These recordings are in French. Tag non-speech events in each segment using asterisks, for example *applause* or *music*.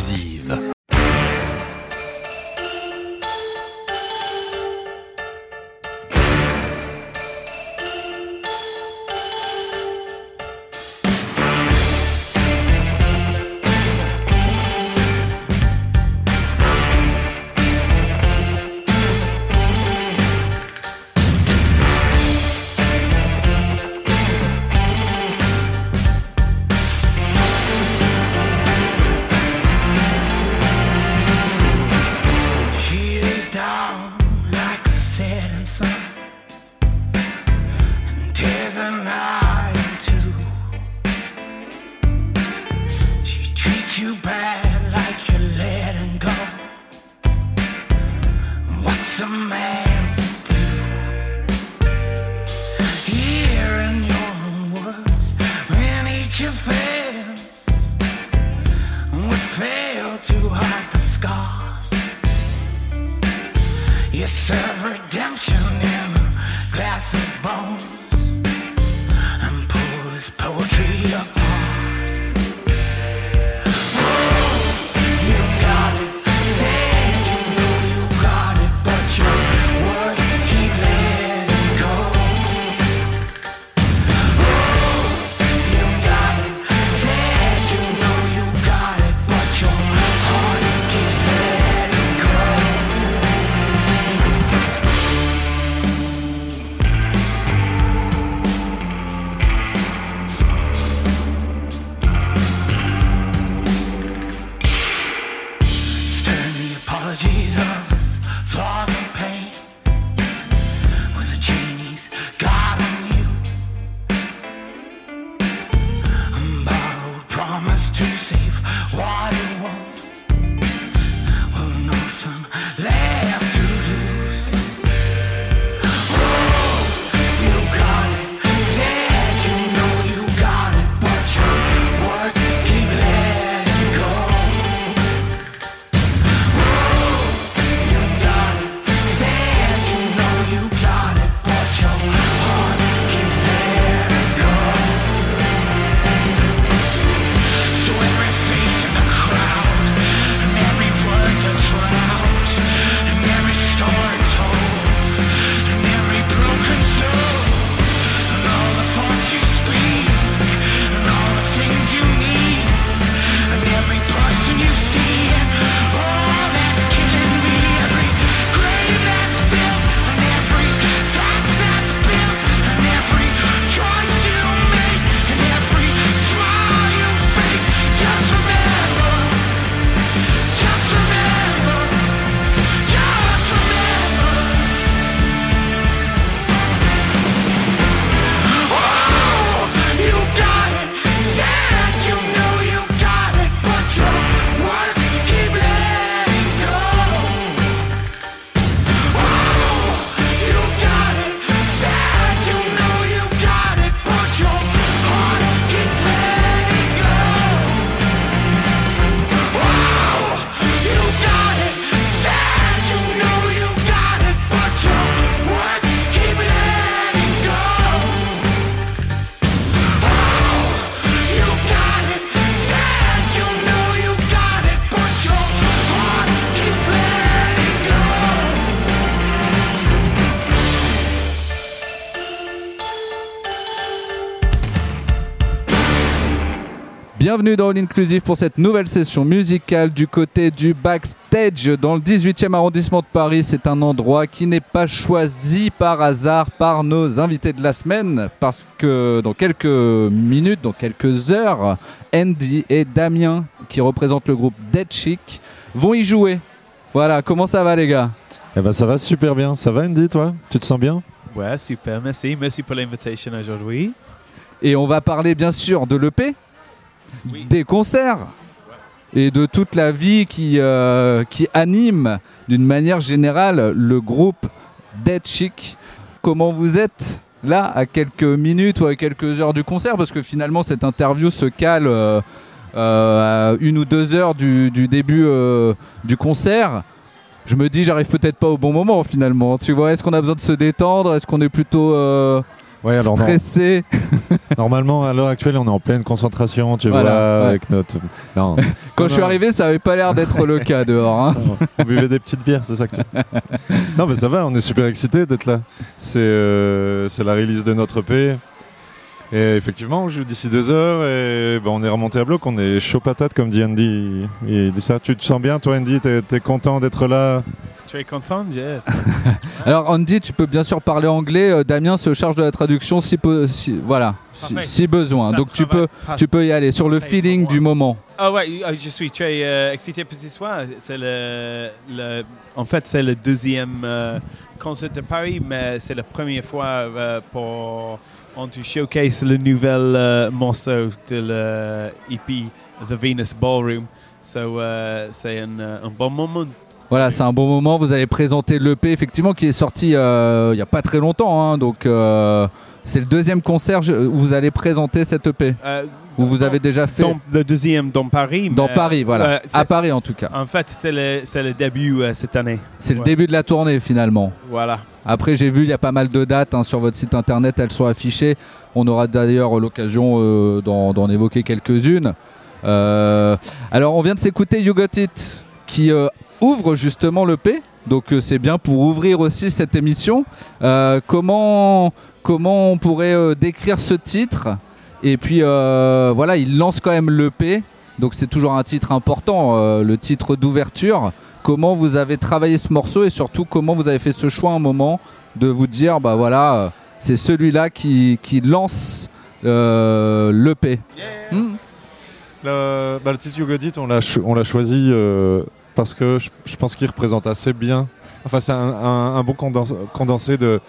Vous embarquez dans All Bienvenue dans All Inclusive pour cette nouvelle session musicale du côté du backstage dans le 18e arrondissement de Paris. C'est un endroit qui n'est pas choisi par hasard par nos invités de la semaine parce que dans quelques minutes, dans quelques heures, Andy et Damien qui représentent le groupe Dead Chic vont y jouer. Voilà, comment ça va les gars? Eh ben ça va super bien. Ça va Andy toi? Tu te sens bien? Ouais, super, merci. Merci pour l'invitation aujourd'hui. Et on va parler bien sûr de l'EP, des concerts et de toute la vie qui, euh, qui anime d'une manière générale le groupe Dead Chic. Comment vous êtes là à quelques minutes ou à quelques heures du concert? Parce que finalement cette interview se cale euh, euh, à une ou deux heures du, du début du concert. Je me dis, j'arrive peut-être pas au bon moment finalement. Tu vois, est-ce qu'on a besoin de se détendre? Est-ce qu'on est plutôt Ouais, alors stressé. *laughs* normalement, à l'heure actuelle, on est en pleine concentration, tu Voilà, vois, ouais. avec notre. Non, *laughs* Quand Non, je suis arrivé, ça avait pas l'air d'être le cas dehors. hein. on buvait des petites bières, c'est ça que tu. non, mais ça va, on est super excités d'être là. C'est euh, la release de notre EP. Et effectivement, on joue d'ici deux heures et ben, on est remonté à bloc. On est chaud patate, comme dit Andy. Il dit ça. Tu te sens bien, toi, Andy? T'es es content d'être là? Très content, yeah. *laughs* Alors Andy, tu peux bien sûr parler anglais. euh, Damien se charge de la traduction si, peu- si- voilà, si, besoin. Ça Donc tu peux, tu peux y aller sur le feeling du moment. Ah ouais, euh, je suis très euh, excité pour ce soir. C'est le, le- en fait, c'est le deuxième euh, concert de Paris, mais c'est la première fois euh, pour on to showcase le nouvel euh, morceau de le EP The Venus Ballroom. So, euh, c'est un, euh, un bon moment. Voilà, c'est un bon moment. Vous allez présenter l'EP, effectivement, qui est sorti euh, il n'y a pas très longtemps. hein. donc, c'est le deuxième concert où vous allez présenter cette EP. Où vous dans- avez déjà fait dans- le deuxième dans Paris. dans Paris, voilà. à Paris, en tout cas. en fait, c'est le, début cette année. C'est le début de la tournée, finalement. Voilà. Après, j'ai vu, il y a pas mal de dates hein, sur votre site internet, elles sont affichées. On aura d'ailleurs l'occasion euh, d'en évoquer quelques-unes. Euh, alors, on vient de s'écouter You Got It, qui euh, ouvre justement l'EP. Donc, euh, c'est bien pour ouvrir aussi cette émission. Comment, comment on pourrait décrire ce titre? Et puis, voilà, il lance quand même l'EP. Donc, c'est toujours un titre important, le titre d'ouverture comment vous avez travaillé ce morceau et surtout comment vous avez fait ce choix à un moment de vous dire bah voilà euh, c'est celui-là qui, qui lance euh, l'EP. Hmm. Le, bah, le titre You Got It, on l'a cho- on l'a choisi euh, parce que je, je pense qu'il représente assez bien. Enfin, c'est un, un- un bon condens- condensé de,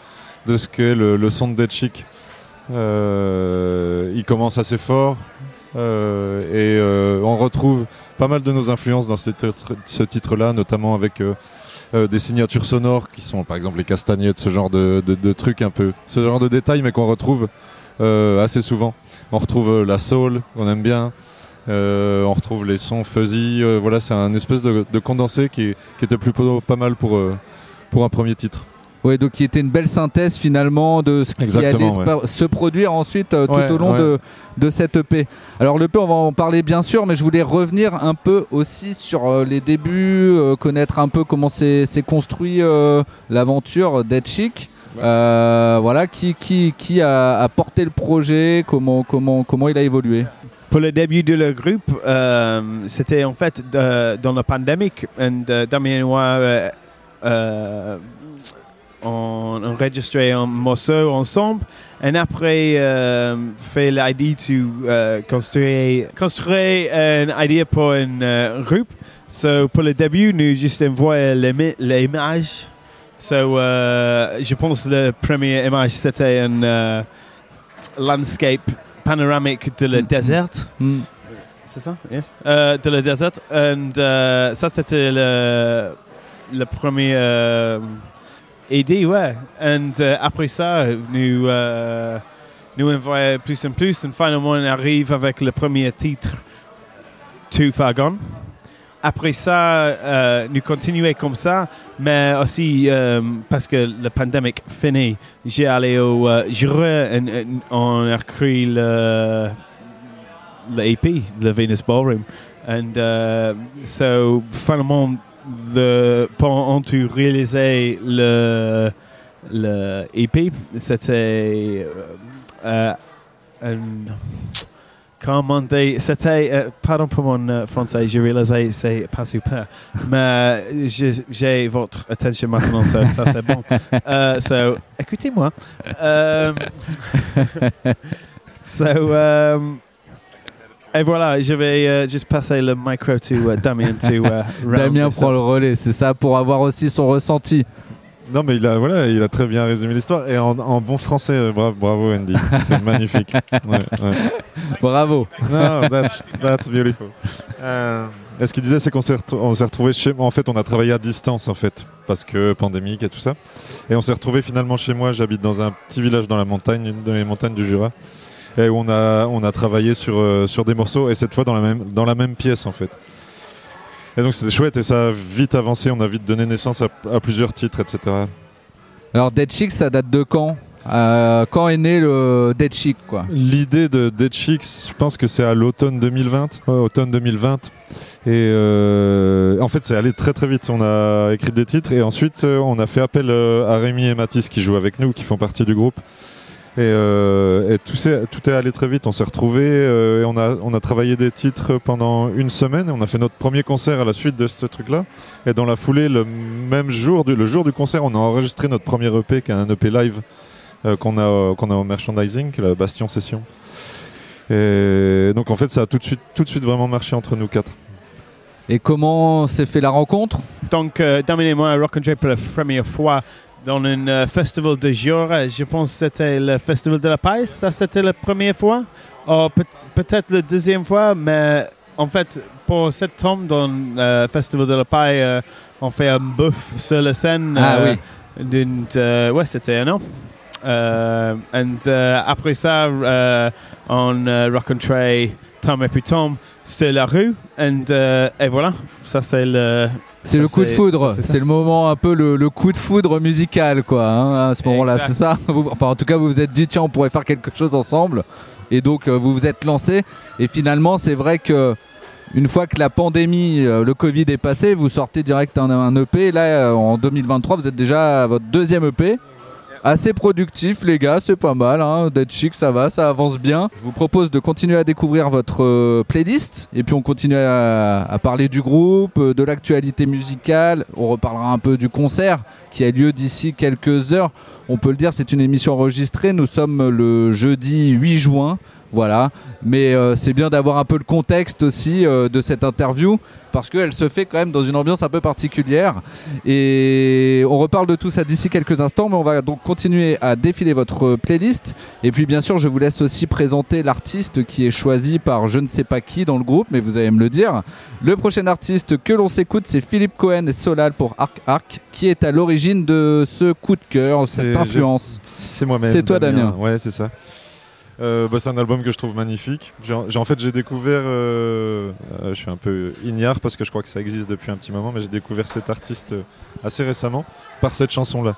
de ce qu'est le, le son de Dead Chic. Euh, il commence assez fort euh, et euh, on retrouve pas mal de nos influences dans ce titre- ce titre-là, notamment avec euh, euh, des signatures sonores qui sont par exemple les castagnettes, ce genre de, trucs un peu, ce genre de détails, mais qu'on retrouve euh, assez souvent. On retrouve la soul qu'on aime bien. On retrouve les sons fuzzy. voilà, c'est un espèce de, de condensé qui, qui était plutôt pas mal pour, pour un premier titre. Ouais, donc qui était une belle synthèse finalement de ce qui Exactement, allait se produire ensuite euh, tout Ouais, au long ouais. de, de cette EP. Alors l'EP, on va en parler bien sûr, mais je voulais revenir un peu aussi sur euh, les débuts, euh, connaître un peu comment s'est construit euh, l'aventure Dead Chic. Euh, voilà, qui, qui, qui a, a porté le projet, comment, comment, comment il a évolué. Pour le début de le groupe, euh, c'était en fait de- dans la pandémie. Et euh, Damien et moi, euh, euh, on enregistrait un morceau ensemble. Et après, euh, fait l'idée de euh, construire, construire une idée pour un euh, groupe. So, pour le début, nous juste envoyons l'image. So, euh, je pense que la première image, c'était un landscape panoramique de le Mhm. désert. Hmm. C'est ça? Yeah. De le désert. And euh, ça, c'était le, le premier idée, ouais. And euh, après ça, nous, euh, nous envoyons plus en plus. Et finalement, on arrive avec le premier titre, Too Far Gone. Après ça, euh, nous continuons comme ça, mais aussi parce que la pandémie finit, j'ai allé au Jura et, et on a écrit le, le EP, le Venus Ballroom. And uh, so, finalement, le, pendant tu réalisais le, le EP, c'était euh, un Comment dire, c'était, euh, pardon pour mon euh, français, j'ai réalisé c'est pas super, mais j'ai- votre attention maintenant, ça, c'est bon. Euh, so, écoutez-moi. Euh, *laughs* euh, et voilà, je vais euh, juste passer le micro to uh, Damien to *laughs* uh, Damien prend le relais, c'est ça, pour avoir aussi son ressenti. Non, mais il a, voilà, il a très bien résumé l'histoire. Et en, en bon français, euh, bravo, bravo Andy. *laughs* C'est magnifique. Ouais, ouais. Bravo. Non, that's, that's beautiful. Euh, et ce qu'il disait, c'est qu'on s'est retrouvé chez moi. En fait, on a travaillé à distance, en fait, parce que pandémique et tout ça. Et on s'est retrouvé finalement chez moi. J'habite dans un petit village dans la montagne, une dans les montagnes du Jura. Et où on a, on a travaillé sur, euh, sur des morceaux, et cette fois dans la même, dans la même pièce, en fait. Et donc c'était chouette, et ça a vite avancé. On a vite donné naissance à, à plusieurs titres, etc. Alors Dead Chic, ça date de quand? Euh, quand est né le Dead Chic quoi? L'idée de Dead Chicks, je pense que c'est à l'automne 2020. ouais, automne 2020. Et euh, en fait, c'est allé très très vite. On a écrit des titres et ensuite euh, on a fait appel euh, à Rémi et Mathis qui jouent avec nous, qui font partie du groupe. Et, euh, et tout, est allé très vite. On s'est retrouvés euh, et on a, on a travaillé des titres pendant une semaine. Et on a fait notre premier concert à la suite de ce truc-là. Et dans la foulée, le même jour, du, le jour du concert, on a enregistré notre premier EP, qui est un EP live euh, qu'on a, euh, qu'on a au merchandising, la Bastion Session. Et donc en fait, ça a tout de suite, tout de suite vraiment marché entre nous quatre. Et comment s'est fait la rencontre? Donc, euh, Damien et moi rencontrés pour la première fois dans un euh, festival de jour. euh, Je pense que c'était le festival de la paille. Ça, c'était la première fois. Ou peut- peut-être la deuxième fois, mais en fait, pour cette tombe dans le festival de la paille, euh, on fait un buff sur la scène. Ah euh, oui. d'une, euh, ouais, c'était un an. Euh, and, euh, après ça, euh, on euh, rencontrait Tom et puis Tom sur la rue. And, euh, et voilà, ça c'est le. C'est coup de c'est- foudre, c'est c'est le moment un peu le, le coup de foudre musical quoi, hein, à ce moment-là, c'est ça *laughs* Vous- Enfin en tout cas vous vous êtes dit tiens on pourrait faire quelque chose ensemble et donc euh, vous vous êtes lancé et finalement c'est vrai que une fois que la pandémie, euh, le Covid est passé, vous sortez direct un, un EP, là euh, en 2023 vous êtes déjà à votre deuxième EP. Assez productif les gars, c'est pas mal, hein. Dead Chic ça va, ça avance bien. Je vous propose de continuer à découvrir votre euh, playlist et puis on continue à, à parler du groupe, euh, de l'actualité musicale, on reparlera un peu du concert qui a lieu d'ici quelques heures. On peut le dire, c'est une émission enregistrée, nous sommes le jeudi 8 juin. Voilà, mais euh, c'est bien d'avoir un peu le contexte aussi euh, de cette interview parce qu'elle se fait quand même dans une ambiance un peu particulière. Et on reparle de tout ça d'ici quelques instants, mais on va donc continuer à défiler votre playlist. Et puis bien sûr, je vous laisse aussi présenter l'artiste qui est choisi par je ne sais pas qui dans le groupe, mais vous allez me le dire. Le prochain artiste que l'on s'écoute, c'est Philippe Cohen et Solal pour Arc Arc, qui est à l'origine de ce coup de cœur, cette influence. C'est moi-même. C'est toi, Damien. Ouais, c'est ça. Euh, bah, c'est un album que je trouve magnifique. En fait, j'ai découvert. euh, euh, je suis un peu ignare parce que je crois que ça existe depuis un petit moment, mais j'ai découvert cet artiste assez récemment par cette chanson-là.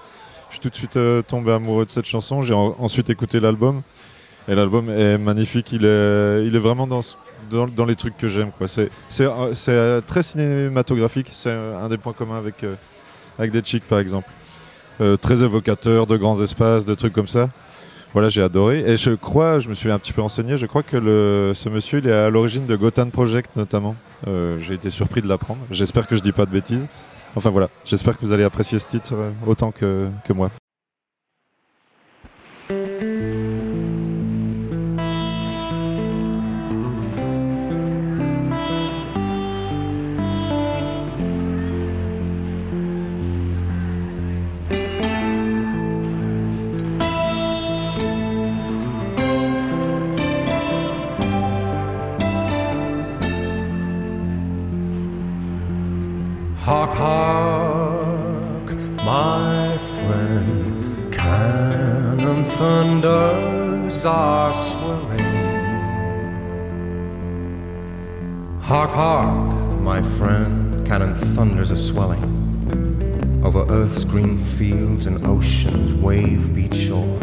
Je suis tout de suite tombé amoureux de cette chanson. J'ai en- ensuite écouté l'album. Et l'album est magnifique. Il est, vraiment dans, les trucs que j'aime. C'est, très cinématographique. C'est un des points communs avec, avec Dead Chic, par exemple. Très évocateur de grands espaces, de trucs comme ça. Voilà, j'ai adoré. Et je crois, je me suis un petit peu renseigné, je crois que le, ce monsieur, il est à l'origine de Gotham Project notamment. Euh, j'ai été surpris de l'apprendre. J'espère que je dis pas de bêtises. Enfin voilà, j'espère que vous allez apprécier ce titre euh, autant que, que moi. Are swelling. Hark, hark, my friend, cannon thunders are swelling. Over earth's green fields and ocean's wave beat shore.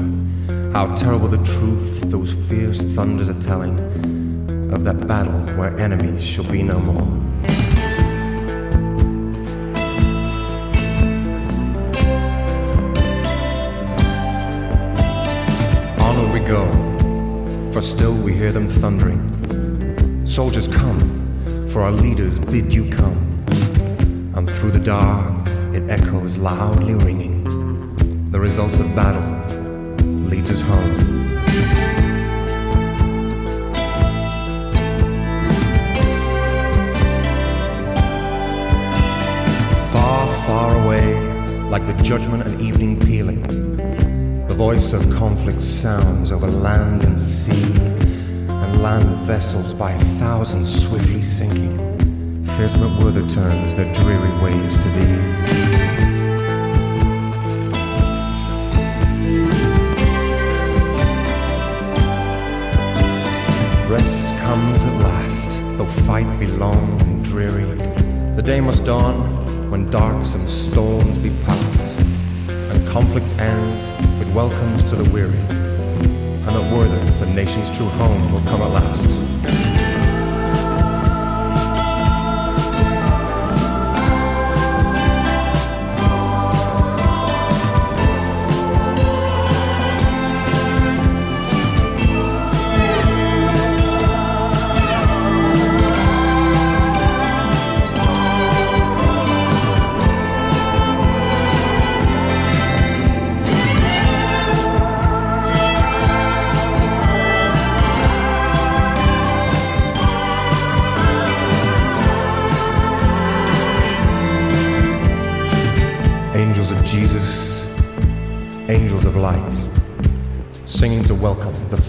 How terrible the truth those fierce thunders are telling of that battle where enemies shall be no more. For still we hear them thundering. Soldiers come, for our leaders bid you come. And through the dark it echoes loudly ringing. The results of battle leads us home. Far, far away, like the judgment of evening pealing. Voice of conflict sounds over land and sea, and land vessels by thousands swiftly sinking. Fierce the turns that dreary waves to thee. Rest comes at last, though fight be long and dreary. The day must dawn when darksome storms be past, conflicts end with welcomes to the weary, and that Werther, the nation's true home, will come at last.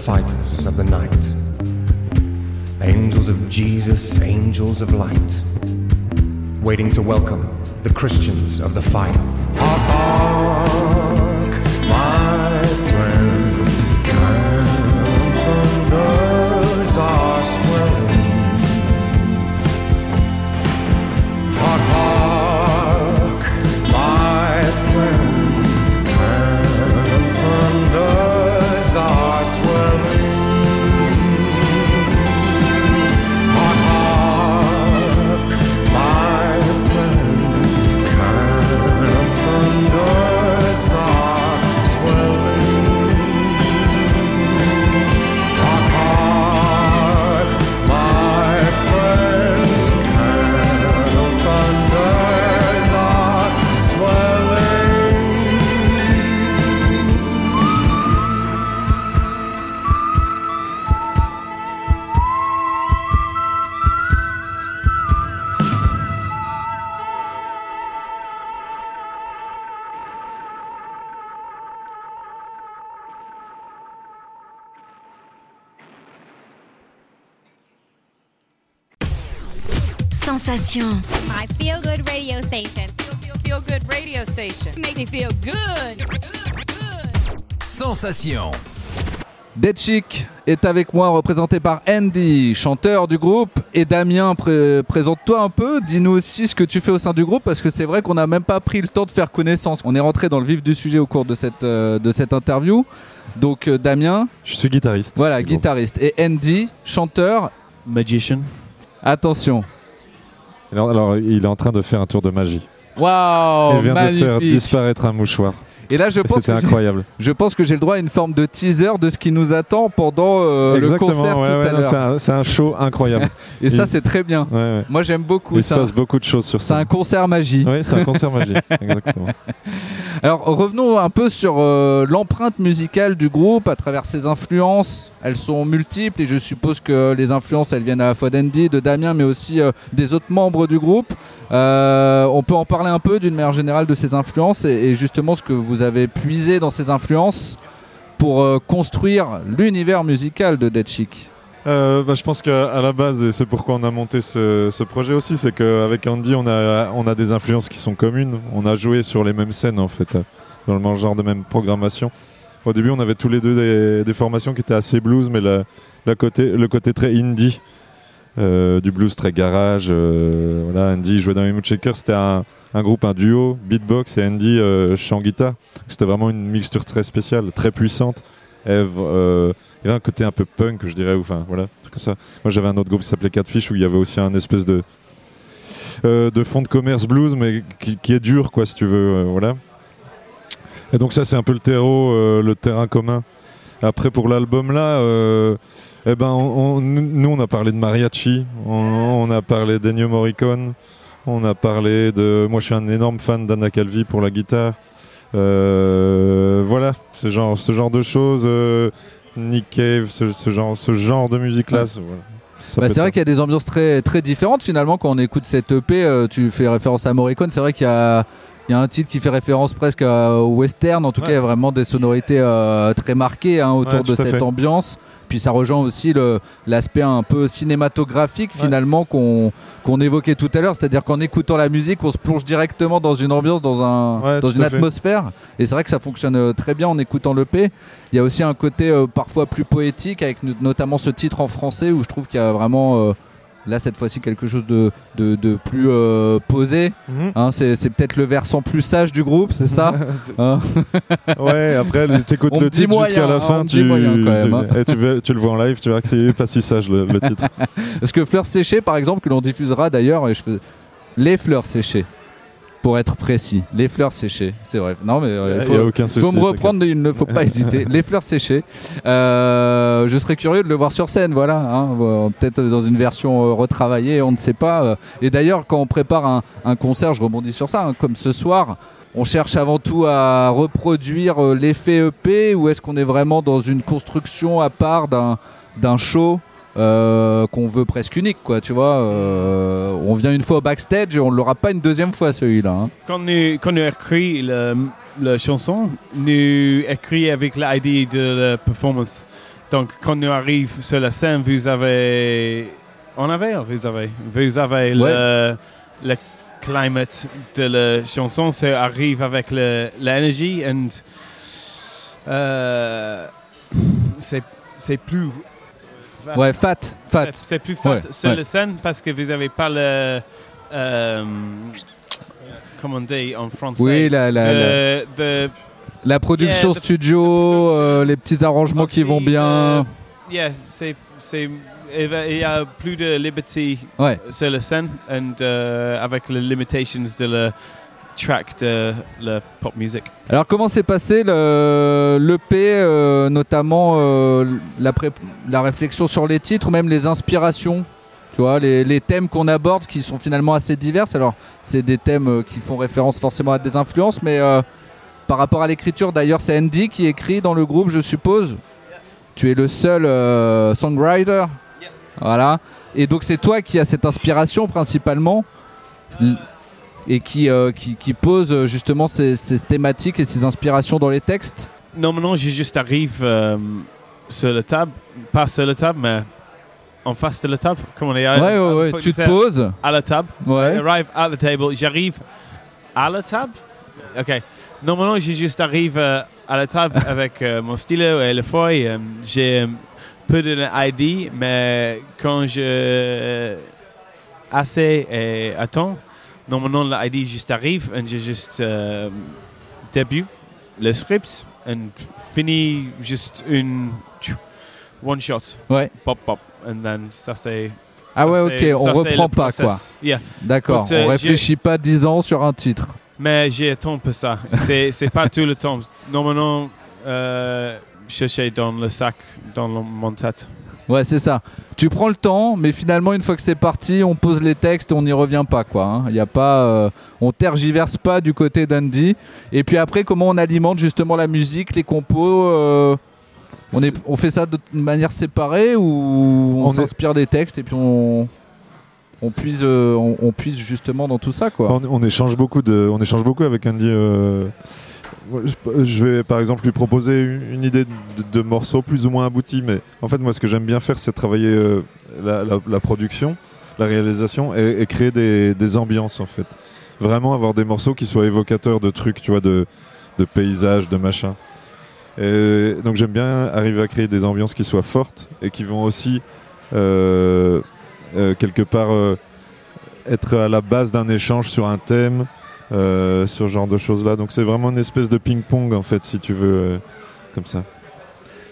Fighters of the night. Angels of Jesus, angels of light, waiting to welcome the Christians of the fight. Hark, Sensation. Dead Chic est avec moi, représenté par Andy, chanteur du groupe, et Damien, pré- présente-toi un peu, dis-nous aussi ce que tu fais au sein du groupe, parce que c'est vrai qu'on n'a même pas pris le temps de faire connaissance. On est rentré dans le vif du sujet au cours de cette, euh, de cette interview. Donc euh, Damien, Je suis guitariste. voilà, groupe. guitariste, et Andy, chanteur. Magician. Attention. Alors, alors, il est en train de faire un tour de magie. Waouh, il vient de faire disparaître un mouchoir. Et là, je pense, que j'ai- incroyable. *laughs* je pense que j'ai le droit à une forme de teaser de ce qui nous attend pendant euh, le concert ouais, tout ouais, à c'est un- c'est un, show incroyable. *laughs* Et ça, c'est très bien. Ouais. Moi, j'aime beaucoup. Il se C'est passe beaucoup de choses sur c'est ça. un concert magie. Oui, c'est un concert magique. *laughs* Exactement. Alors revenons un peu sur euh, l'empreinte musicale du groupe à travers ses influences. Elles sont multiples et je suppose que les influences elles viennent à la fois d'Andy, de Damien, mais aussi euh, des autres membres du groupe. On peut en parler un peu d'une manière générale de ces influences et, et justement ce que vous avez puisé dans ces influences pour euh, construire l'univers musical de Dead Chic. Euh, bah, je pense qu'à la base, et c'est pourquoi on a monté ce, projet aussi, c'est qu'avec Andy, on a, des influences qui sont communes. On a joué sur les mêmes scènes, en fait, dans le même genre de même programmation. Au début, on avait tous les deux des, formations qui étaient assez blues, mais le côté très indie, du blues très garage. euh, voilà, Andy jouait dans les Mood Shakers, c'était un, groupe, un duo, beatbox, et Andy euh, chant guitare. C'était vraiment une mixture très spéciale, très puissante. Eve, euh, il y avait un côté un peu punk, je dirais, enfin voilà, truc comme ça. Moi j'avais un autre groupe qui s'appelait Catfish où il y avait aussi un espèce de euh, de fond de commerce blues, mais qui, est dur, quoi, si tu veux, euh. Et donc ça c'est un peu le terreau, euh, le terrain commun. Après pour l'album là, euh, eh ben on- on- nous on a parlé de mariachi, on, on a parlé d'Ennio Morricone, on a parlé de, moi je suis un énorme fan d'Anna Calvi pour la guitare. Euh, voilà, ce genre, ce genre de choses. euh, Nick Cave, ce, ce genre, ce genre de musique là. Ouais. Bah, c'est vrai qu'il y a des ambiances très, très différentes finalement quand on écoute cette EP. euh, tu fais référence à Morricone, c'est vrai qu'il y a, il y a un titre qui fait référence presque à- au western. En tout Ouais. cas, il y a vraiment des sonorités euh, très marquées hein, autour Ouais, de cette fait. ambiance. Puis ça rejoint aussi le- l'aspect un peu cinématographique finalement qu'on évoquait tout à l'heure. C'est-à-dire qu'en écoutant la musique, on se plonge directement dans une ambiance, dans, un, une atmosphère. Et c'est vrai que ça fonctionne euh, très bien en écoutant l'EP. Il y a aussi un côté euh, parfois plus poétique avec no- notamment ce titre en français où je trouve qu'il y a vraiment euh, Là, cette fois-ci, quelque chose de, de, de plus euh, posé. Mhm. Hein, c'est peut-être le versant plus sage du groupe, c'est ça *laughs* Hein Ouais, après, tu écoutes On le titre jusqu'à la hein, fin, tu, dit moyen quand même, tu, eh, tu veux- tu le vois en live, tu verras que c'est pas si sage le, le titre. *laughs* Parce que Fleurs séchées, par exemple, que l'on diffusera d'ailleurs, et je fais... les fleurs séchées, pour être précis, les fleurs séchées, c'est vrai. Non, mais euh, Il faut, y a aucun souci. faut me reprendre, il ne faut pas hésiter. *laughs* Les fleurs séchées, Euh, je serais curieux de le voir sur scène, voilà. hein. Euh, Peut-être dans une version retravaillée, on ne sait pas. Et d'ailleurs, quand on prépare un, un concert, je rebondis sur ça, hein, comme ce soir. On cherche avant tout à reproduire l'effet EP ou est-ce qu'on est vraiment dans une construction à part d'un show? Euh, qu'on veut presque unique, quoi, tu vois. euh, on vient une fois au backstage et on ne l'aura pas une deuxième fois celui-là. hein. Quand nous, quand nous écrit le, la chanson, nous écrit avec l'idée de la performance. Donc, quand nous arrivons sur la scène, vous avez. On avait, vous avez. Vous avez le, le climate de la chanson, ça arrive avec l'énergie and. euh, c'est plus. Fat. Ouais, fat, fat. C'est- plus fat Ouais, sur ouais. la scène parce que vous n'avez pas le. euh, comment on dit en français? Oui, la, la, la, The- the- la production Yeah, the- studio, euh, les petits arrangements qui vont bien. euh, yeah, c'est. c'est- Il y a plus de liberté Ouais. sur la scène and, euh, avec les limitations de la track de la pop music. Alors comment s'est passé le l'EP, euh, notamment euh, la, la réflexion sur les titres, ou même les inspirations tu vois, les, les thèmes qu'on aborde qui sont finalement assez divers. Alors, c'est des thèmes euh, qui font référence forcément à des influences, mais euh, par rapport à l'écriture, d'ailleurs, c'est Andy qui écrit dans le groupe, je suppose. Tu es le seul euh, songwriter. Voilà. Et donc, c'est toi qui as cette inspiration principalement l- et qui, euh, qui, qui pose euh, justement ces, ces thématiques et ces inspirations dans les textes. Normalement, je juste arrive euh, sur la table, pas sur la table, mais en face de la table. Comment on dit Ouais, ouais, ouais. Tu te poses. À la table. Ouais. I arrive at the table. J'arrive à la table? Ok. Normalement, je juste arrive euh, à la table *laughs* avec mon stylo et le feuille. J'ai peu de ID, mais quand je assez et attends, normalement l'ID juste arrive et je juste euh, début le script et fini juste une one shot. Ouais. Pop pop and then ça c'est Ah ouais, ok, on reprend pas quoi. Yes. D'accord, euh, on réfléchit pas 10 ans sur un titre. Mais j'ai un peu ça. C'est c'est pas tout le temps. Normalement, euh, chercher dans le sac, dans le- mon tête. Ouais, c'est ça. Tu prends le temps, mais finalement, une fois que c'est parti, on pose les textes et on n'y revient pas, quoi. hein. Il y a pas, euh, on tergiverse pas du côté d'Andy. Et puis après, comment on alimente justement la musique, les compos euh, on, est, on fait ça de manière séparée ou on, On est- s'inspire des textes et puis on, on puise, euh, on, on puise justement dans tout ça, quoi? On, on échange beaucoup de, on échange beaucoup avec Andy. euh, je- vais par exemple lui proposer une idée de, morceau plus ou moins abouti, mais en fait moi ce que j'aime bien faire c'est travailler euh, la, production, la réalisation et, créer des, ambiances en fait. Vraiment avoir des morceaux qui soient évocateurs de trucs, tu vois, de, paysages, de machin. Et donc j'aime bien arriver à créer des ambiances qui soient fortes et qui vont aussi euh, euh, quelque part être à la base d'un échange sur un thème, euh, ce genre de choses-là. Donc c'est vraiment une espèce de ping-pong en fait, si tu veux, euh, comme ça.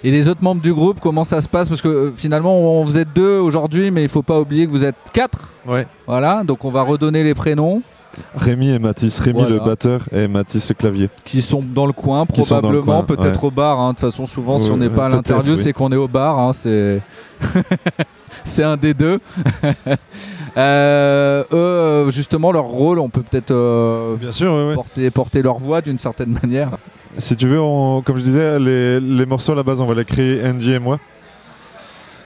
Et les autres membres du groupe, comment ça se passe? Parce que euh, finalement, on, vous êtes deux aujourd'hui, mais il faut pas oublier que vous êtes quatre. Ouais. Voilà, donc on va redonner les prénoms. Rémi et Mathis, Rémi Voilà. le batteur et Mathis le clavier. qui sont dans le coin probablement, peut-être ouais. au bar. hein. De toute façon, souvent, si on n'est pas à l'interview, oui. c'est qu'on est au bar. hein. C'est *laughs* c'est un des deux. *laughs* Euh, eux, euh, justement, leur rôle, on peut peut-être euh, Bien sûr, ouais, ouais. porter, porter leur voix d'une certaine manière. Si tu veux, on- comme je disais, les, les morceaux à la base, on va les créer Andy et moi.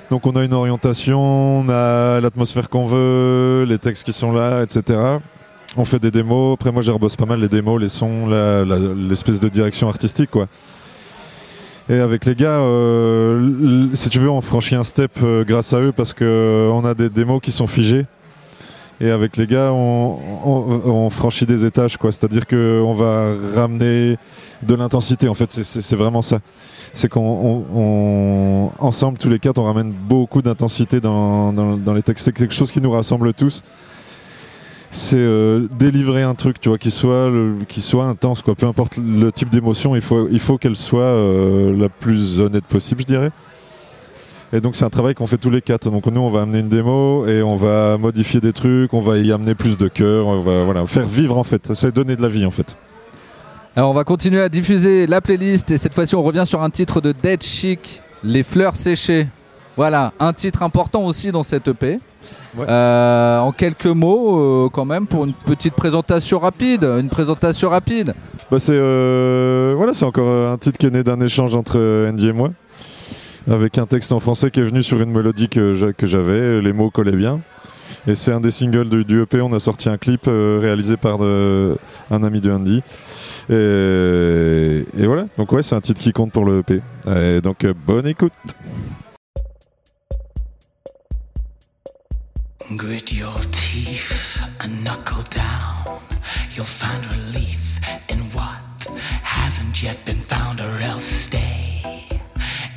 Donc on a une orientation, on a l'atmosphère qu'on veut, les textes qui sont là, etc. On fait des démos. Après, moi, j'ai rebosse pas mal les démos, les sons, l'espèce de direction artistique, quoi. Et avec les gars, euh, si tu veux, on franchit un step euh, grâce à eux parce que euh, on a des démos qui sont figées. Et avec les gars, on, on- on franchit des étages, quoi. C'est-à-dire qu'on va ramener de l'intensité. En fait, c'est- vraiment ça. C'est qu'on, on- on- ensemble, tous les quatre, on ramène beaucoup d'intensité dans, dans- dans les textes. C'est quelque chose qui nous rassemble tous. C'est euh, délivrer un truc, tu vois, qui soit, intense, quoi. Peu importe le type d'émotion, il faut, il faut qu'elle soit euh, la plus honnête possible, je dirais. Et donc c'est un travail qu'on fait tous les quatre. Donc nous on va amener une démo et on va modifier des trucs, on va y amener plus de cœur, on va voilà, faire vivre en fait. C'est donner de la vie en fait. Alors on va continuer à diffuser la playlist et cette fois-ci on revient sur un titre de Dead Chic, Les fleurs séchées. Voilà, un titre important aussi dans cette EP. Ouais. Euh, en quelques mots, euh, quand même, pour une petite présentation rapide, une présentation rapide. Bah c'est euh, voilà, c'est encore un titre qui est né d'un échange entre Andy et moi, avec un texte en français qui est venu sur une mélodie que j'a- que j'avais, les mots collaient bien. Et c'est un des singles du, du EP. On a sorti un clip réalisé par un ami de Andy. Et, et voilà. Donc ouais, c'est un titre qui compte pour le EP. Et donc bonne écoute. Grit your teeth and knuckle down. You'll find relief in what hasn't yet been found, or else stay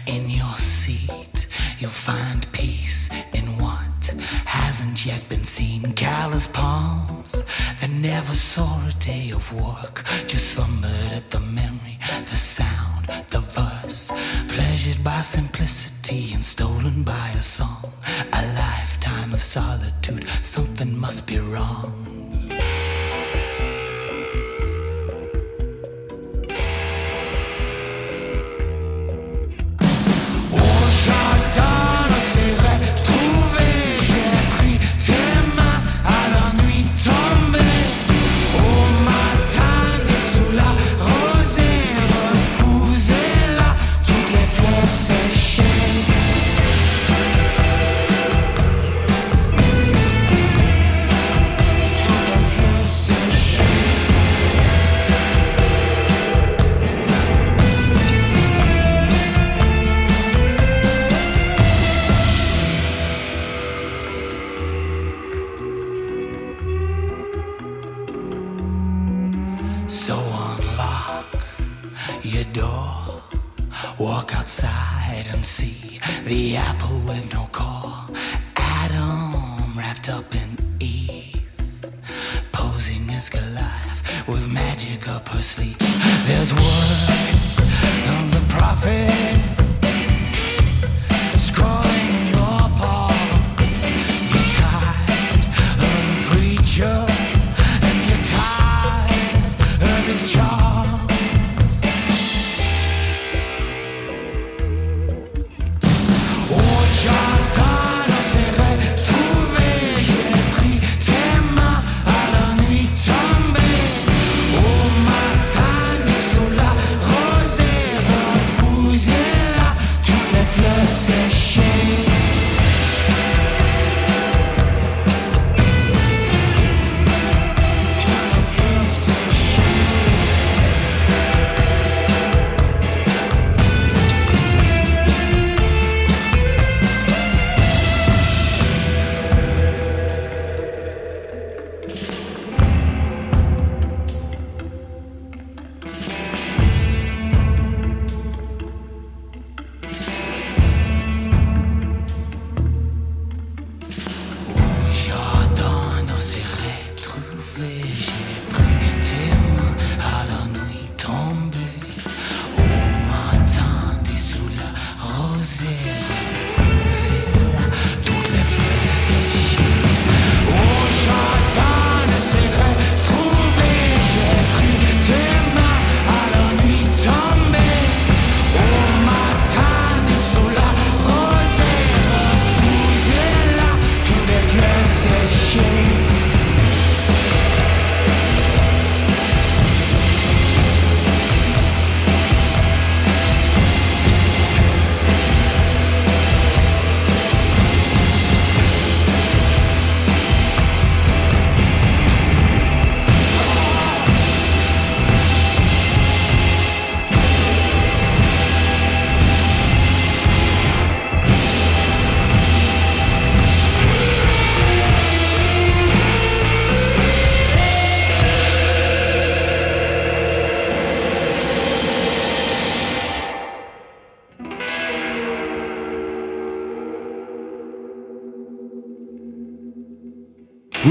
in your seat. You'll find peace in what hasn't yet been seen. Callous palms that never saw a day of work, just slumbered at the memory, the sound, the verse. Pleasured by simplicity and stolen by a song. A lifetime of solitude, something must be wrong. Outside and see the apple with no core. Adam wrapped up in Eve, posing as Goliath with magic up her sleeve. There's words of the prophet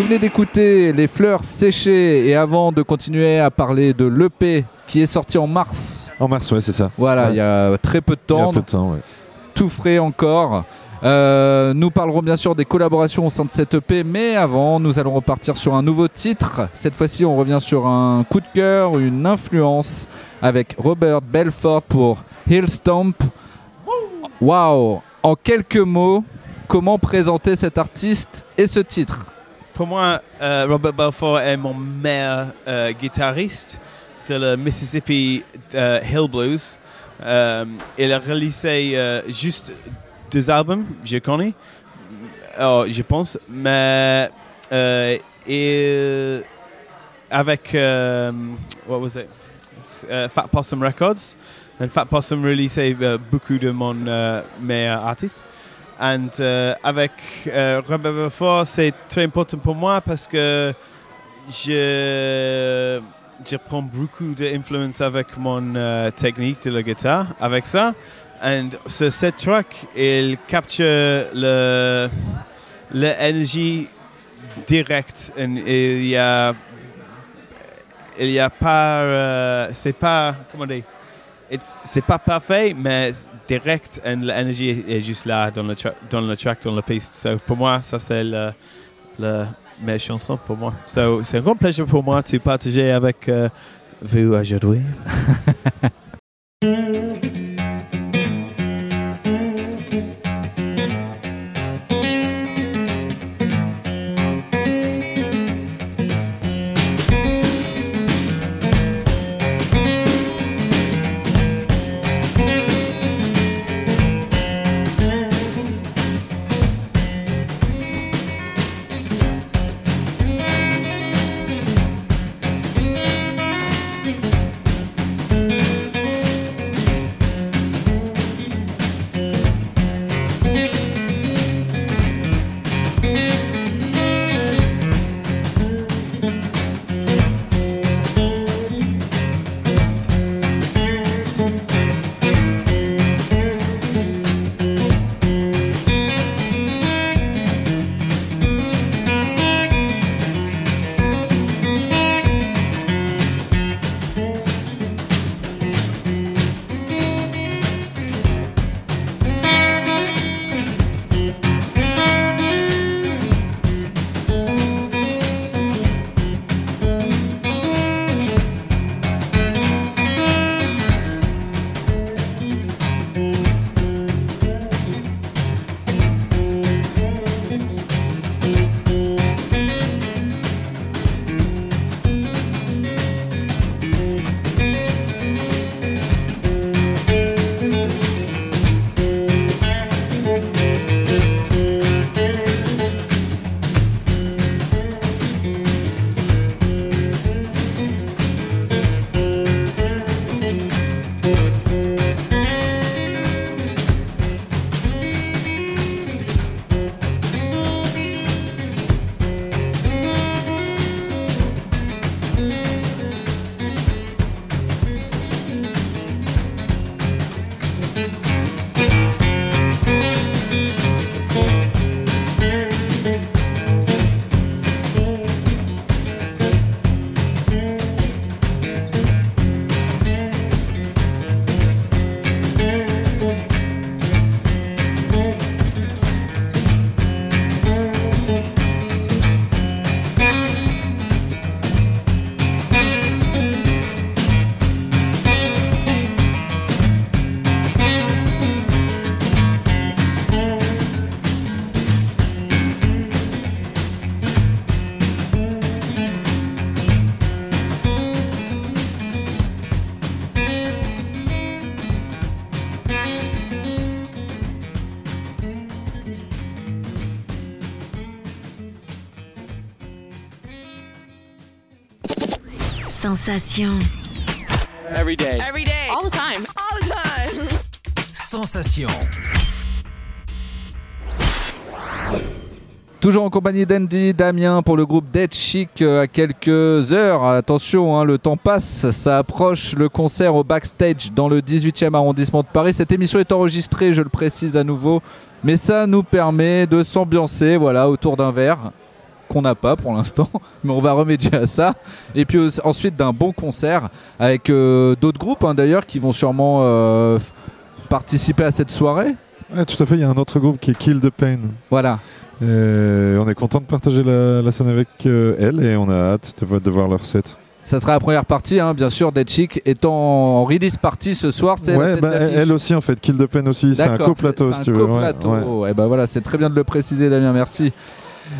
venez d'écouter Les Fleurs Séchées et avant de continuer à parler de l'EP qui est sorti en mars. En mars, ouais, c'est ça. Voilà, Ouais. il y a très peu de Il y a temps, peu de temps, ouais. tout frais encore. Euh, nous parlerons bien sûr des collaborations au sein de cette EP, mais avant, nous allons repartir sur un nouveau titre. Cette fois-ci, on revient sur un coup de cœur, une influence avec Robert Belfort pour Hill Stomp. Waouh En quelques mots, comment présenter cet artiste et ce titre? Pour moi, euh, Robert Belfort est mon meilleur euh, guitariste de le Mississippi euh, Hill Blues. Il a réalisé juste deux albums, je connais, oh, je pense, mais il, avec what was it? Fat Possum Records. And Fat Possum euh, beaucoup de mon meilleurs artistes. And euh, avec euh, Robert Belfort, c'est très important pour moi parce que je, je prends beaucoup d'influence avec mon euh, technique de la guitare, avec ça. And sur cette track, il capture l'énergie directe. Il y a il y a pas c'est pas comment dire? C'est pas parfait mais direct et l'énergie est, juste là dans le dans le track dans la piste so, pour moi ça c'est le, le mes chansons pour moi. So, c'est un grand plaisir pour moi de partager avec euh, vous aujourd'hui *laughs* Sensation. Every day. Every day. All the time. All the time. Sensation. Toujours en compagnie d'Andy, Damien pour le groupe Dead Chic euh, à quelques heures. Attention, hein, le temps passe, ça approche le concert au backstage dans le 18e arrondissement de Paris. Cette émission est enregistrée, je le précise à nouveau, mais ça nous permet de s'ambiancer voilà, autour d'un verre qu'on n'a pas pour l'instant, *laughs* mais on va remédier à ça. Et puis ensuite d'un bon concert avec euh, d'autres groupes hein, d'ailleurs qui vont sûrement euh, participer à cette soirée. Ouais, tout à fait, il y a un autre groupe qui est Kill the Pain. Voilà. Et on est content de partager la, la scène avec euh, elle et on a hâte de, vo- de voir leur set. Ça sera la première partie, hein, bien sûr, Dead Chic étant en release party ce soir. C'est Ouais, bah, elle aussi en fait, Kill the Pain aussi, c'est un coplateau si tu un veux. ouais, coplateau. ouais. Et ben voilà, c'est très bien de le préciser, Damien. Merci.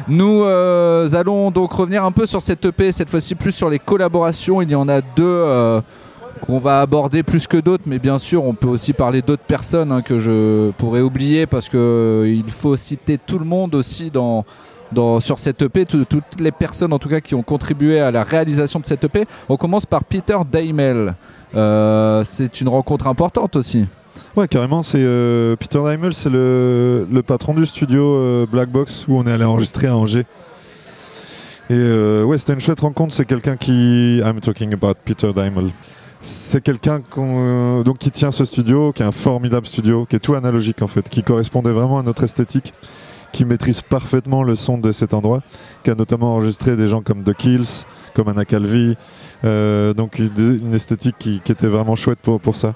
Nous euh, allons donc revenir un peu sur cette EP, cette fois-ci plus sur les collaborations. Il y en a deux euh, qu'on va aborder plus que d'autres, mais bien sûr, on peut aussi parler d'autres personnes hein, que je pourrais oublier parce que euh, faut citer tout le monde aussi sur cette EP, tout- toutes les personnes en tout cas qui ont contribué à la réalisation de cette EP. On commence par Peter Daimel. C'est une rencontre importante aussi. Ouais, carrément, c'est euh, Peter Daimel, c'est le, le patron du studio euh, Black Box où on est allé enregistrer à Angers. Et euh, ouais, c'était une chouette rencontre. C'est quelqu'un qui. I'm talking about Peter Daimel. C'est quelqu'un euh, qui tient ce studio, qui est un formidable studio, qui est tout analogique en fait, qui correspondait vraiment à notre esthétique, qui maîtrise parfaitement le son de cet endroit, qui a notamment enregistré des gens comme The Kills, comme Anna Calvi, euh, donc une, esthétique qui, était vraiment chouette pour, pour ça.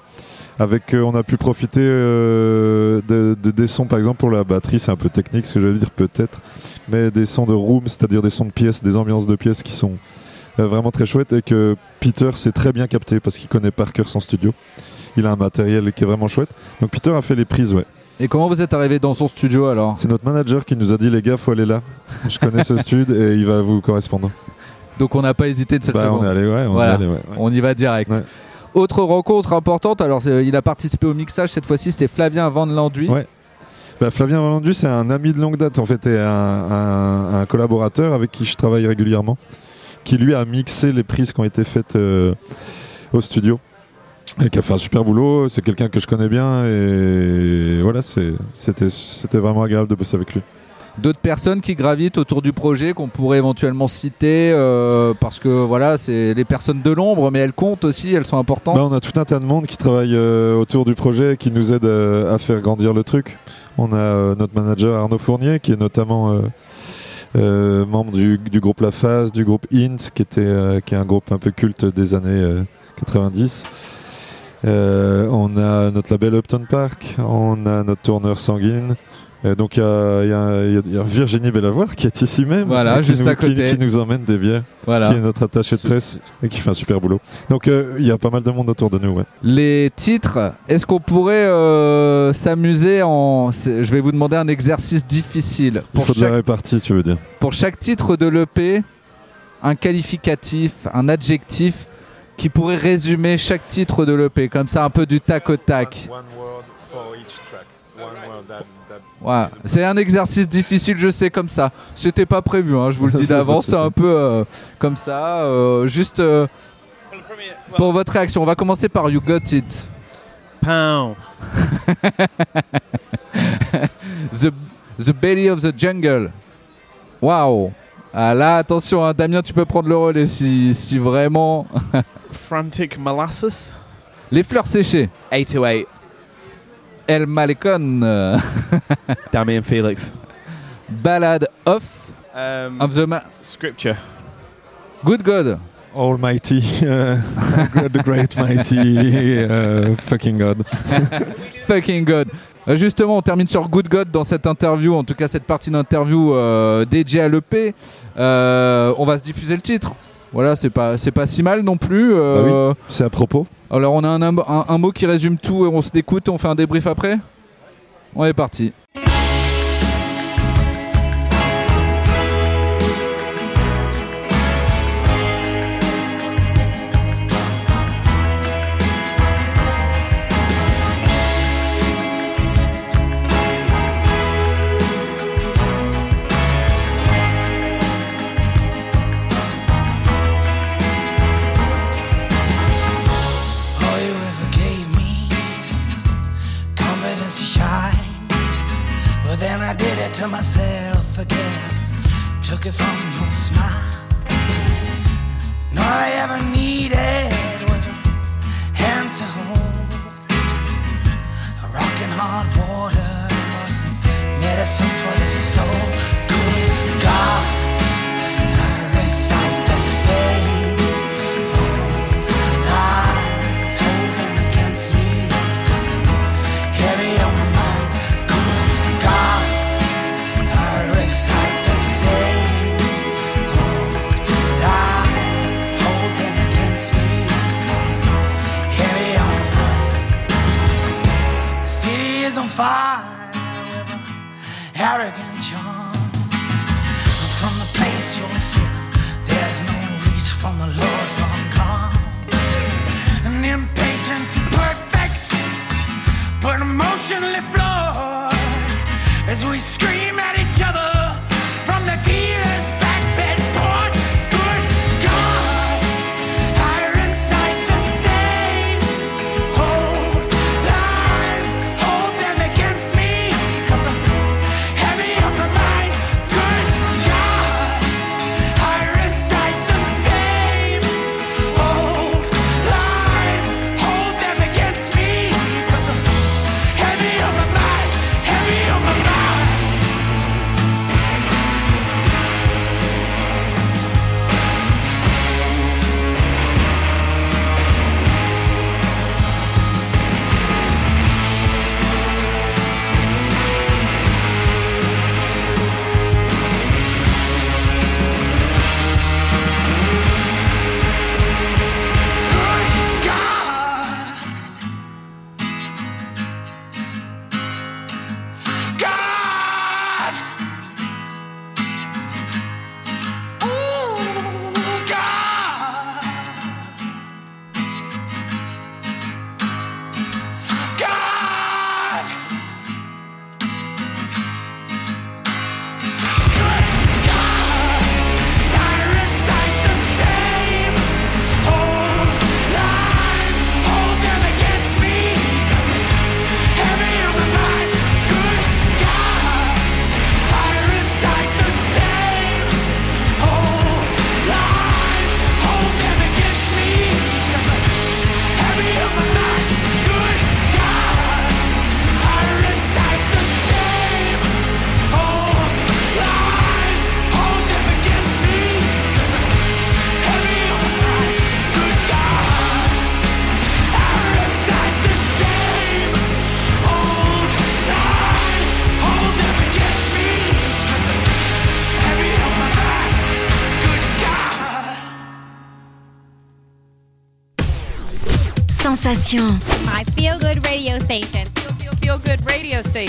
Avec, euh, on a pu profiter euh, de, de- des sons, par exemple pour la batterie, c'est un peu technique ce que je vais dire peut-être, mais des sons de room, c'est-à-dire des sons de pièces, des ambiances de pièces qui sont euh, vraiment très chouettes et que Peter s'est très bien capté parce qu'il connaît par cœur son studio. Il a un matériel qui est vraiment chouette. Donc Peter a fait les prises, ouais. Et comment vous êtes arrivé dans son studio alors C'est notre manager qui nous a dit les gars, faut aller là. Je connais ce studio et il va vous correspondre. Donc on n'a pas hésité de cette Bah, seconde. on est allé, ouais, on Voilà. est allé, ouais, ouais. On y va direct. Autre rencontre importante, alors il a participé au mixage cette fois-ci, c'est Flavien Van Landuy. Ouais. Bah, Flavien Valendu, c'est un ami de longue date en fait et un, un- un collaborateur avec qui je travaille régulièrement, qui lui a mixé les prises qui ont été faites euh, au studio et qui a fait un super boulot. C'est quelqu'un que je connais bien et voilà, c'était vraiment agréable de bosser avec lui. D'autres personnes qui gravitent autour du projet qu'on pourrait éventuellement citer euh, parce que voilà, c'est les personnes de l'ombre, mais elles comptent aussi, elles sont importantes. Bah, on a tout un tas de monde qui travaille euh, autour du projet et qui nous aide euh, à faire grandir le truc. On a euh, notre manager Arnaud Fournier qui est notamment membre du, du groupe La Phase, du groupe Int, qui, était, qui est un groupe un peu culte des années euh, 90. Euh, on a notre label Upton Park, on a notre tourneur sanguine. Euh, donc il y a, il y il y il Virginie Bellavoir qui est ici même, Voilà, et qui juste nous, à côté. qui nous emmène des bières, Voilà. qui est notre attaché de presse et qui fait un super boulot. Donc euh, il y a pas mal de monde autour de nous. Ouais. Les titres, est-ce qu'on pourrait euh, s'amuser en. Je vais vous demander un exercice difficile. Il Pour faut de la chaque, répartie, tu veux dire. pour chaque titre de l'EP, un qualificatif, un adjectif qui pourrait résumer chaque titre de l'EP, comme ça un peu du tac au tac. Ouais, c'est un exercice difficile, je sais, comme ça. C'était pas prévu, hein, je vous le dis *laughs* d'avance, c'est un peu euh, comme ça. euh, juste euh, pour votre réaction, on va commencer par You Got It. Pound. *laughs* the, the Belly of the Jungle. Waouh! Ah là, attention, hein, Damien, tu peux prendre le relais si, si vraiment. *laughs* Frantic Molasses. Les fleurs séchées. 808. El Malecon. *laughs* Damien Felix. Ballad of, Um, of the Ma- scripture. Good God. Almighty, *laughs* uh, the great mighty uh, fucking God. Fucking God. Euh, Justement, on termine sur Good God dans cette interview, en tout cas cette partie d'interview euh, dédiée à l'EP. Euh, on va se diffuser le titre. Voilà, c'est pas, c'est pas si mal non plus. euh, C'est à propos. Alors on a un, un- un mot qui résume tout et on se l'écoute et on fait un débrief après? On est parti. Took it fine with an arrogant charm. From the place you're sitting, there's no reach from the Lord.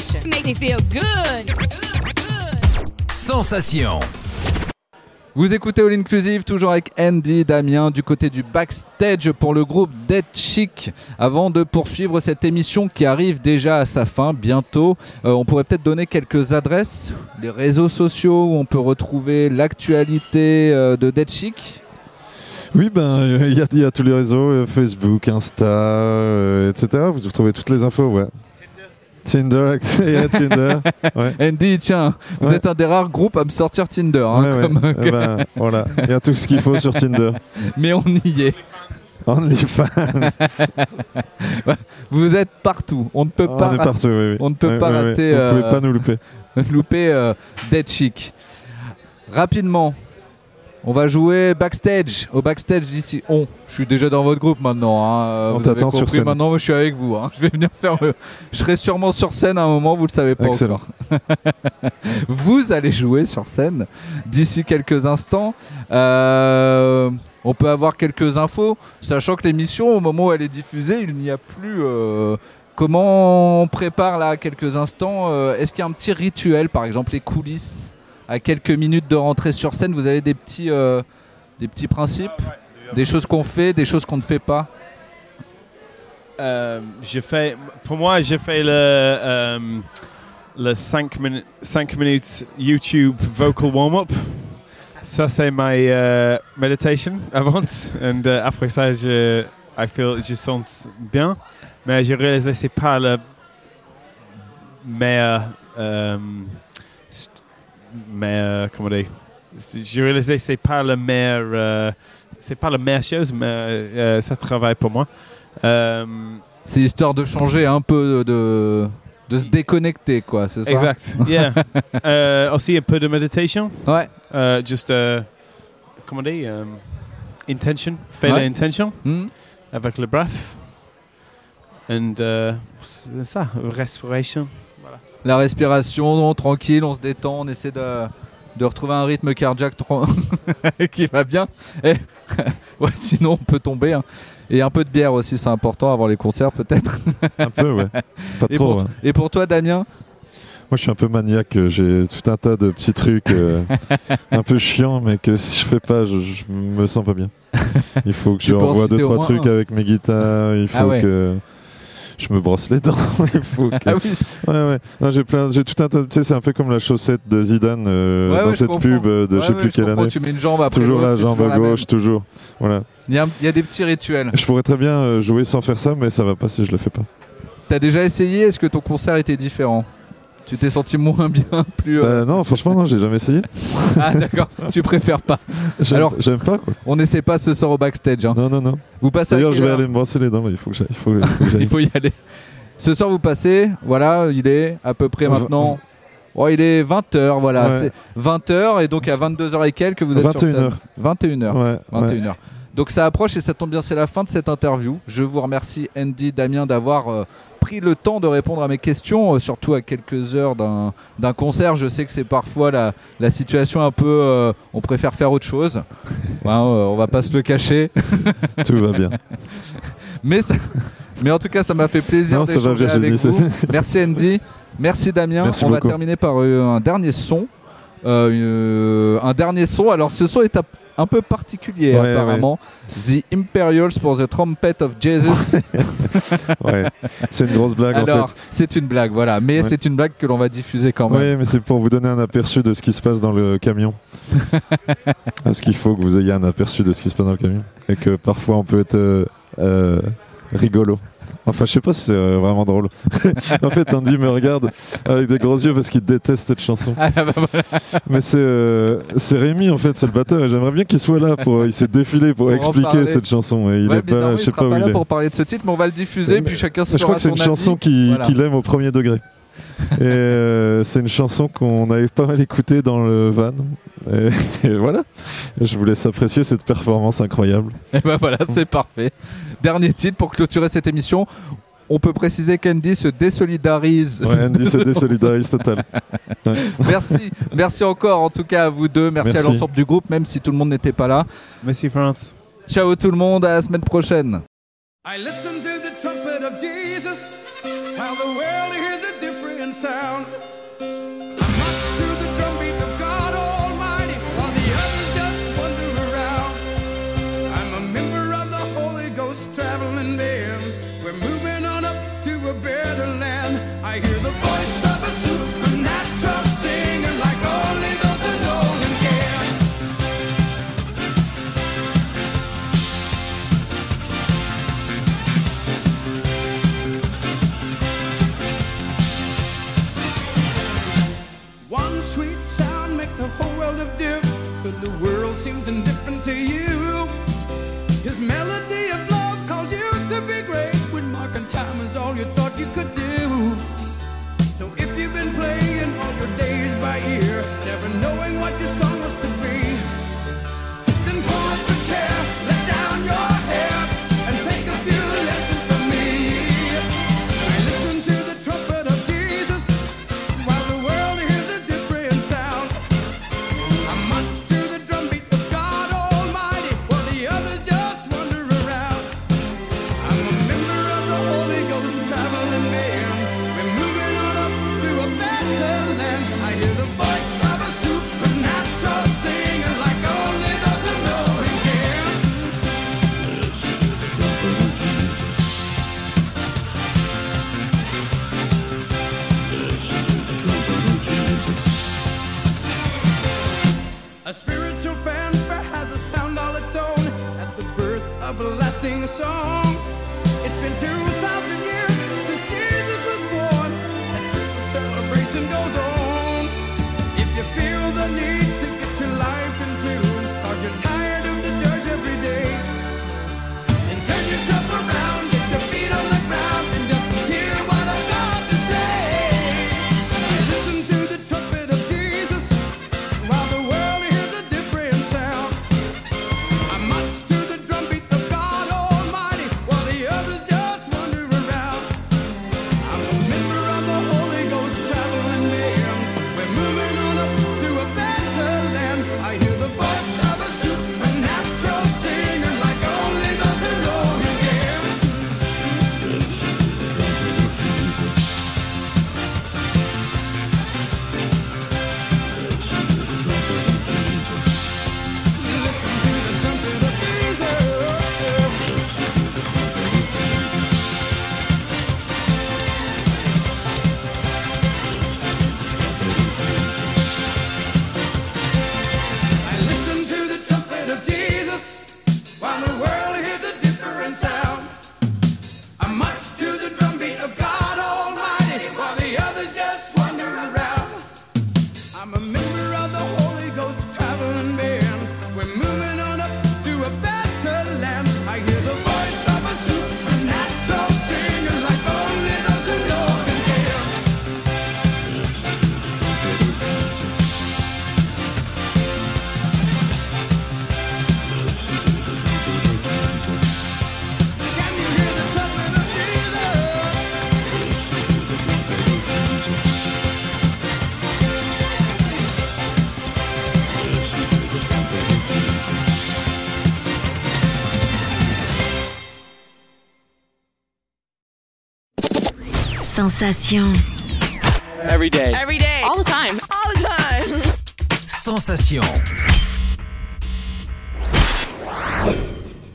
Radio station. Make me feel good. Sensation. Vous écoutez All Inclusive, toujours avec Andy, Damien, du côté du backstage pour le groupe Dead Chic. Avant de poursuivre cette émission qui arrive déjà à sa fin, bientôt, euh, on pourrait peut-être donner quelques adresses, les réseaux sociaux où on peut retrouver l'actualité euh, de Dead Chic. Oui, ben il y, a- il y a tous les réseaux, euh, Facebook, Insta, euh, etc. Vous retrouvez toutes les infos, ouais. Tinder, *laughs* yeah, Tinder. Ouais. Andy, tiens, vous Ouais. êtes un des rares groupes à me sortir Tinder. hein, Ouais, comme- Eh ben, voilà, il y a tout ce qu'il faut sur Tinder. *laughs* Mais on y est. OnlyFans. *laughs* Vous êtes partout. On ne peut On pas est rater- partout, oui, oui. on ne peut pas rater, Vous pouvez euh, pas nous louper. louper euh, Dead Chic. Rapidement, on va jouer backstage. Au backstage d'ici. On. Je suis déjà dans votre groupe maintenant. hein. On t'attend sur scène. Maintenant, je suis avec vous. hein. Je vais venir faire. le- Je serai sûrement sur scène à un moment. Vous le savez pas Excellent. encore. *laughs* vous allez jouer sur scène d'ici quelques instants. Euh, on peut avoir quelques infos, sachant que l'émission, au moment où elle est diffusée, il n'y a plus. euh, Comment on prépare là quelques instants euh, Est-ce qu'il y a un petit rituel, par exemple les coulisses, à quelques minutes de rentrer sur scène Vous avez des petits, euh, des petits principes, des choses qu'on fait, des choses qu'on ne fait pas. Euh, pour moi, j'ai fait le, euh, le 5 minutes, 5 minutes YouTube vocal warm-up. Ça, c'est ma euh, meditation avant. Et euh, après ça, je, I feel, je sens bien. Mais j'ai réalisé que c'est pas le meilleur. Meilleur comment dire J'ai réalisé que c'est pas le meilleur. euh, c'est pas la meilleure chose, mais euh, ça travaille pour moi. Euh, C'est histoire de changer un peu, de, de se déconnecter, quoi, c'est ça? Exact. Yeah. *laughs* Euh, aussi un peu de méditation. Ouais. Euh, just, euh, comment dire, euh, intention. Faire Ouais. l'intention Hmm. avec le bref. And euh, c'est ça, respiration. La respiration, tranquille, on se détend, on essaie de, de retrouver un rythme cardiaque *laughs* qui va bien. Et, *laughs* ouais, sinon, on peut tomber. hein. Et un peu de bière aussi, c'est important avant les concerts, peut-être. Un peu, ouais. Pas Et trop. pour, ouais. et pour toi, Damien? Moi, je suis un peu maniaque. J'ai tout un tas de petits trucs euh, *laughs* un peu chiants, mais que si je fais pas, je, je me sens pas bien. Il faut que Tu je peux en envoie deux trois trucs un. avec mes guitares. Il faut Ah ouais. que je me brosse les dents. *laughs* Il faut que... Ah oui. Ouais, ouais. J'ai plein, j'ai tout un tas. Tu sais, c'est un peu comme la chaussette de Zidane euh, Ouais, dans cette comprends. pub euh, de je sais plus je quelle année. Tu mets une jambe après Toujours la jambe à gauche, toujours. Voilà. Il y, a, il y a des petits rituels. Je pourrais très bien euh, jouer sans faire ça, mais ça va pas si je le fais pas. T'as déjà essayé? Est-ce que ton concert était différent? Tu t'es senti moins bien *laughs* plus euh, Euh, non, franchement, non, j'ai jamais essayé. Ah d'accord, tu préfères pas. Alors- j'aime pas quoi. On n'essaie pas ce soir au backstage. hein. Non, non, non. Vous passez D'ailleurs, je vais aller me brosser les dents. là. Il faut que j'aille. Il faut, il faut que j'aille. *laughs* Il faut y aller. Ce soir, vous passez, voilà, il est à peu près maintenant. Oh, il est 20h, voilà. Ouais. C'est 20h et donc à 22h et quelques, vous êtes sur 21 scène. heures. 21h. Ouais, 21h. ouais. Donc ça approche et ça tombe bien, c'est la fin de cette interview. Je vous remercie Andy, Damien d'avoir euh, pris le temps de répondre à mes questions, euh, surtout à quelques heures d'un concert. Je sais que c'est parfois la, la situation un peu... euh, on préfère faire autre chose. *laughs* Hein, euh, on va pas se le cacher. *laughs* Tout va bien. *laughs* Mais, ça- mais en tout cas, ça m'a fait plaisir Non, ça va, d'échanger avec vous. Merci Andy. Merci Damien. Merci On beaucoup. va terminer par euh, un dernier son. Euh, un dernier son. Alors, ce son est ap- un peu particulier Ouais, apparemment. The Imperials for the Trumpet of Jesus. *laughs* Ouais. C'est une grosse blague Alors, en fait. c'est une blague, voilà. Mais c'est une blague que l'on va diffuser quand même. Oui, mais c'est pour vous donner un aperçu de ce qui se passe dans le camion. *laughs* Parce qu'il faut que vous ayez un aperçu de ce qui se passe dans le camion. Et que parfois on peut être euh, euh, rigolo. Enfin, je sais pas si c'est euh, vraiment drôle. *laughs* en fait, Andy me regarde avec des gros yeux parce qu'il déteste cette chanson. Ah, bah, voilà. Mais c'est euh, c'est Rémi en fait, c'est le batteur. Et j'aimerais bien qu'il soit là pour. Il s'est défilé pour, expliquer cette chanson. Et il Ouais, est pas. Je sais pas pas où là il est. pour parler de ce titre, mais on va le diffuser, puis chacun se Je crois que c'est une avis. chanson Voilà. qu'il aime au premier degré. Et euh, c'est une chanson qu'on avait pas mal écoutée dans le van. Et, *laughs* et voilà. Je vous laisse apprécier cette performance incroyable. Et ben voilà, c'est parfait. Dernier titre pour clôturer cette émission. On peut préciser qu'Andy se désolidarise. Ouais, Andy se *laughs* désolidarise total. Ouais. Merci, merci encore en tout cas à vous deux. Merci, à l'ensemble du groupe, même si tout le monde n'était pas là. Merci France. Ciao tout le monde, à la semaine prochaine. I Sensation. Every day. Every day. All the time. All the time. Sensation.